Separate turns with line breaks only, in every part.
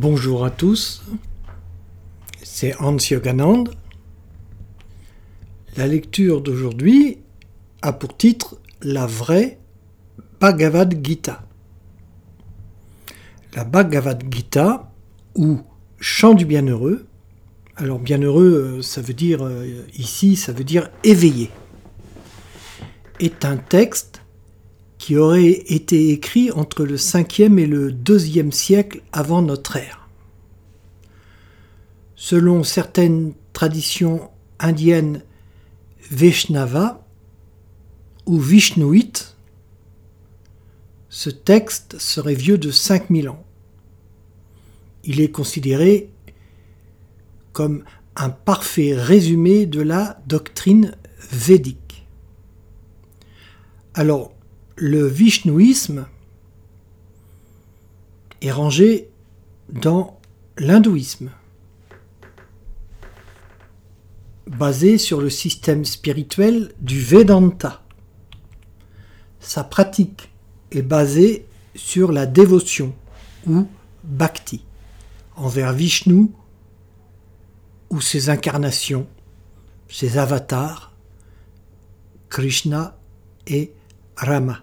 Bonjour à tous, c'est Hans Yoganand. La lecture d'aujourd'hui a pour titre La vraie Bhagavad Gita. La Bhagavad Gita, ou Chant du Bienheureux, alors bienheureux, euh, ça veut dire, euh, ici, ça veut dire éveillé, est un texte qui aurait été écrit entre le 5e et le 2e siècle avant notre ère. Selon certaines traditions indiennes Vaishnava ou Vishnouite, ce texte serait vieux de 5000 ans. Il est considéré comme un parfait résumé de la doctrine védique. Alors, le vishnouisme est rangé dans l'hindouisme, basé sur le système spirituel du Vedanta. Sa pratique est basée sur la dévotion ou bhakti envers Vishnu ou ses incarnations, ses avatars, Krishna et Rama.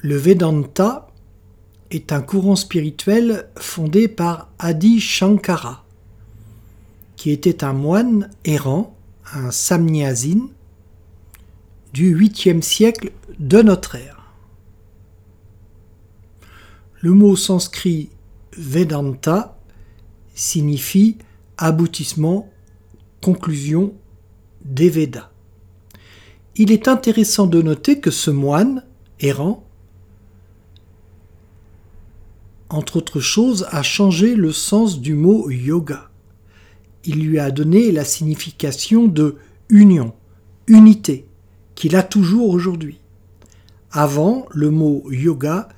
Le Vedanta est un courant spirituel fondé par Adi Shankara, qui était un moine errant, un samnyasine, du 8e siècle de notre ère. Le mot sanskrit Vedanta signifie aboutissement, conclusion des Védas. Il est intéressant de noter que ce moine errant entre autres choses, a changé le sens du mot yoga. Il lui a donné la signification de union, unité, qu'il a toujours aujourd'hui. Avant, le mot yoga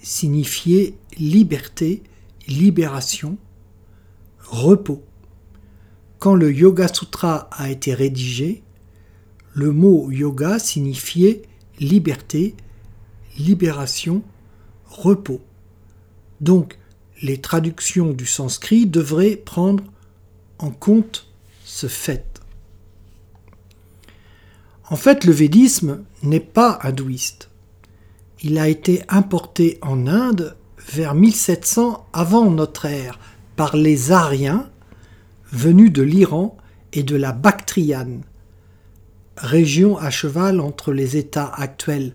signifiait liberté, libération, repos. Quand le Yoga Sutra a été rédigé, le mot yoga signifiait liberté, libération, repos. Donc, les traductions du sanskrit devraient prendre en compte ce fait. En fait, le védisme n'est pas hindouiste. Il a été importé en Inde vers 1700 avant notre ère par les Aryens venus de l'Iran et de la Bactriane, région à cheval entre les États actuels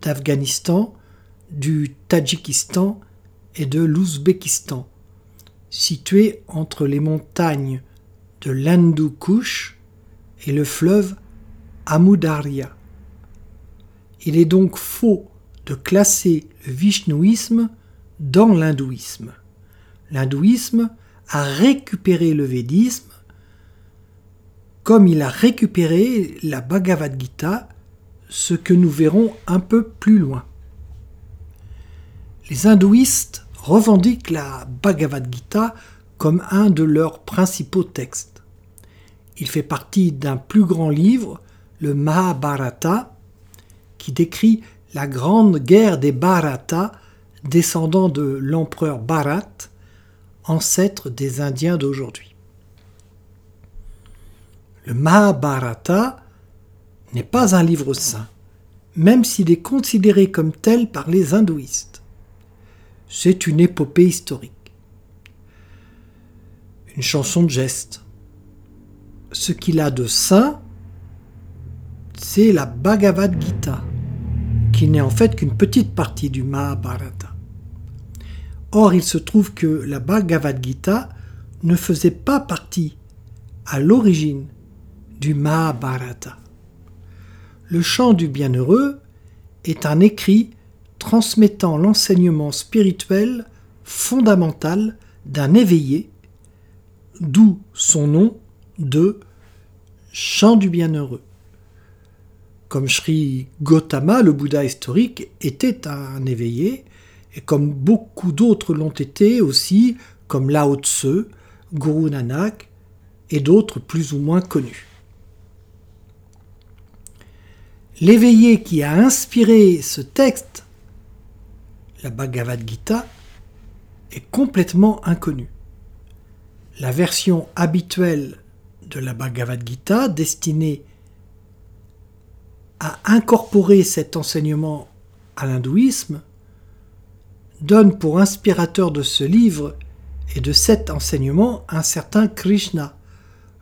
d'Afghanistan, du Tadjikistan et de l'Ouzbékistan, situé entre les montagnes de l'Hindu Kush et le fleuve Amudarya. Il est donc faux de classer le vishnouisme dans l'hindouisme. L'hindouisme a récupéré le védisme comme il a récupéré la Bhagavad Gita, ce que nous verrons un peu plus loin. Les hindouistes revendiquent la Bhagavad Gita comme un de leurs principaux textes. Il fait partie d'un plus grand livre, le Mahabharata, qui décrit la grande guerre des Bharata descendant de l'empereur Bharat, ancêtre des Indiens d'aujourd'hui. Le Mahabharata n'est pas un livre saint, même s'il est considéré comme tel par les hindouistes c'est une épopée historique. Une chanson de geste. Ce qu'il a de saint, c'est la Bhagavad Gita, qui n'est en fait qu'une petite partie du Mahabharata. Or, il se trouve que la Bhagavad Gita ne faisait pas partie, à l'origine, du Mahabharata. Le chant du bienheureux est un écrit transmettant l'enseignement spirituel fondamental d'un éveillé, d'où son nom de chant du bienheureux. Comme Sri Gautama, le Bouddha historique, était un éveillé, et comme beaucoup d'autres l'ont été aussi, comme Lao Tse, Guru Nanak et d'autres plus ou moins connus. L'éveillé qui a inspiré ce texte la Bhagavad Gita, est complètement inconnue. La version habituelle de la Bhagavad Gita destinée à incorporer cet enseignement à l'hindouisme donne pour inspirateur de ce livre et de cet enseignement un certain Krishna,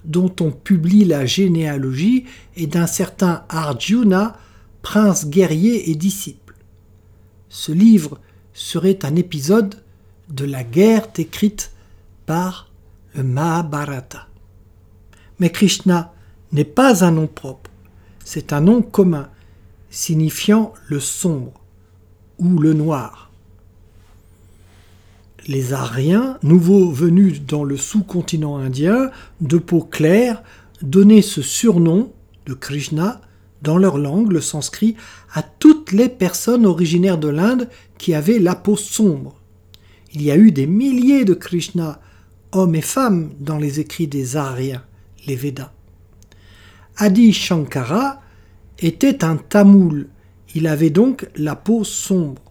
dont on publie la généalogie, et d'un certain Arjuna, prince guerrier et disciple. Ce livre serait un épisode de la guerre décrite par le Mahabharata. Mais Krishna n'est pas un nom propre, c'est un nom commun, signifiant le sombre ou le noir. Les Aryens, nouveaux venus dans le sous-continent indien, de peau claire, donnaient ce surnom de Krishna dans leur langue, le sanskrit, à toutes les personnes originaires de l'Inde qui avaient la peau sombre. Il y a eu des milliers de Krishna, hommes et femmes, dans les écrits des Aryens, les Védas. Adi Shankara était un tamoul, il avait donc la peau sombre.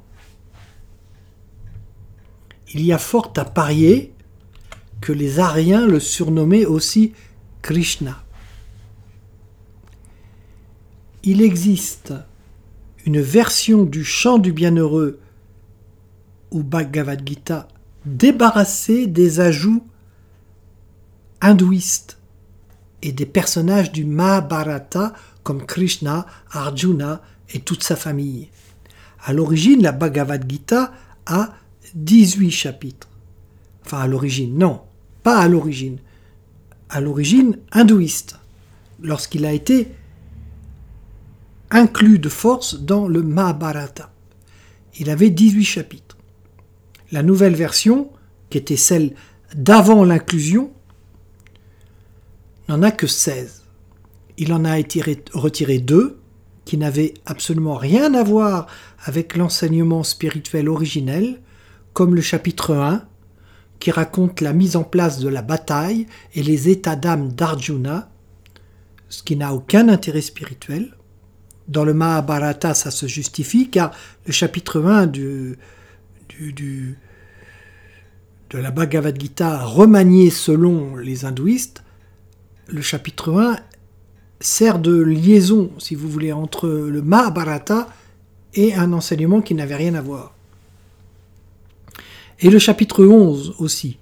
Il y a fort à parier que les Aryens le surnommaient aussi Krishna. Il existe une version du chant du bienheureux ou Bhagavad Gita débarrassée des ajouts hindouistes et des personnages du Mahabharata comme Krishna, Arjuna et toute sa famille. À l'origine, la Bhagavad Gita a 18 chapitres. Enfin, à l'origine, non, pas à l'origine. À l'origine hindouiste, lorsqu'il a été inclus de force dans le Mahabharata. Il avait 18 chapitres. La nouvelle version, qui était celle d'avant l'inclusion, n'en a que 16. Il en a été retiré deux qui n'avaient absolument rien à voir avec l'enseignement spirituel originel, comme le chapitre 1, qui raconte la mise en place de la bataille et les états d'âme d'Arjuna, ce qui n'a aucun intérêt spirituel. Dans le Mahabharata, ça se justifie, car le chapitre 1 du, du, de la Bhagavad Gita remanié selon les hindouistes, le chapitre 1 sert de liaison, si vous voulez, entre le Mahabharata et un enseignement qui n'avait rien à voir. Et le chapitre 11 aussi,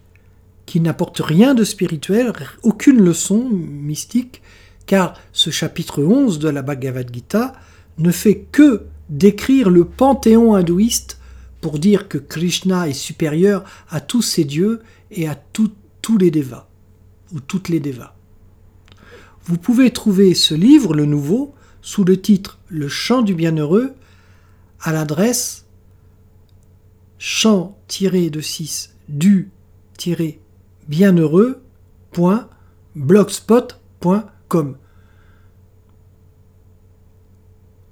qui n'apporte rien de spirituel, aucune leçon mystique, car ce chapitre 11 de la Bhagavad Gita ne fait que décrire le panthéon hindouiste pour dire que Krishna est supérieur à tous ses dieux et à tous les devas, ou toutes les devas. Vous pouvez trouver ce livre, le nouveau, sous le titre Le chant du bienheureux, à l'adresse chant-de-6 du-bienheureux.blogspot.com.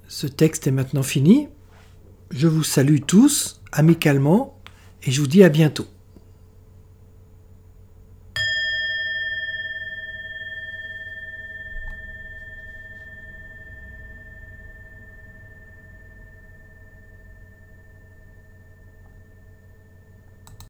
Ce texte est maintenant fini. Je vous salue tous amicalement et je vous dis à bientôt.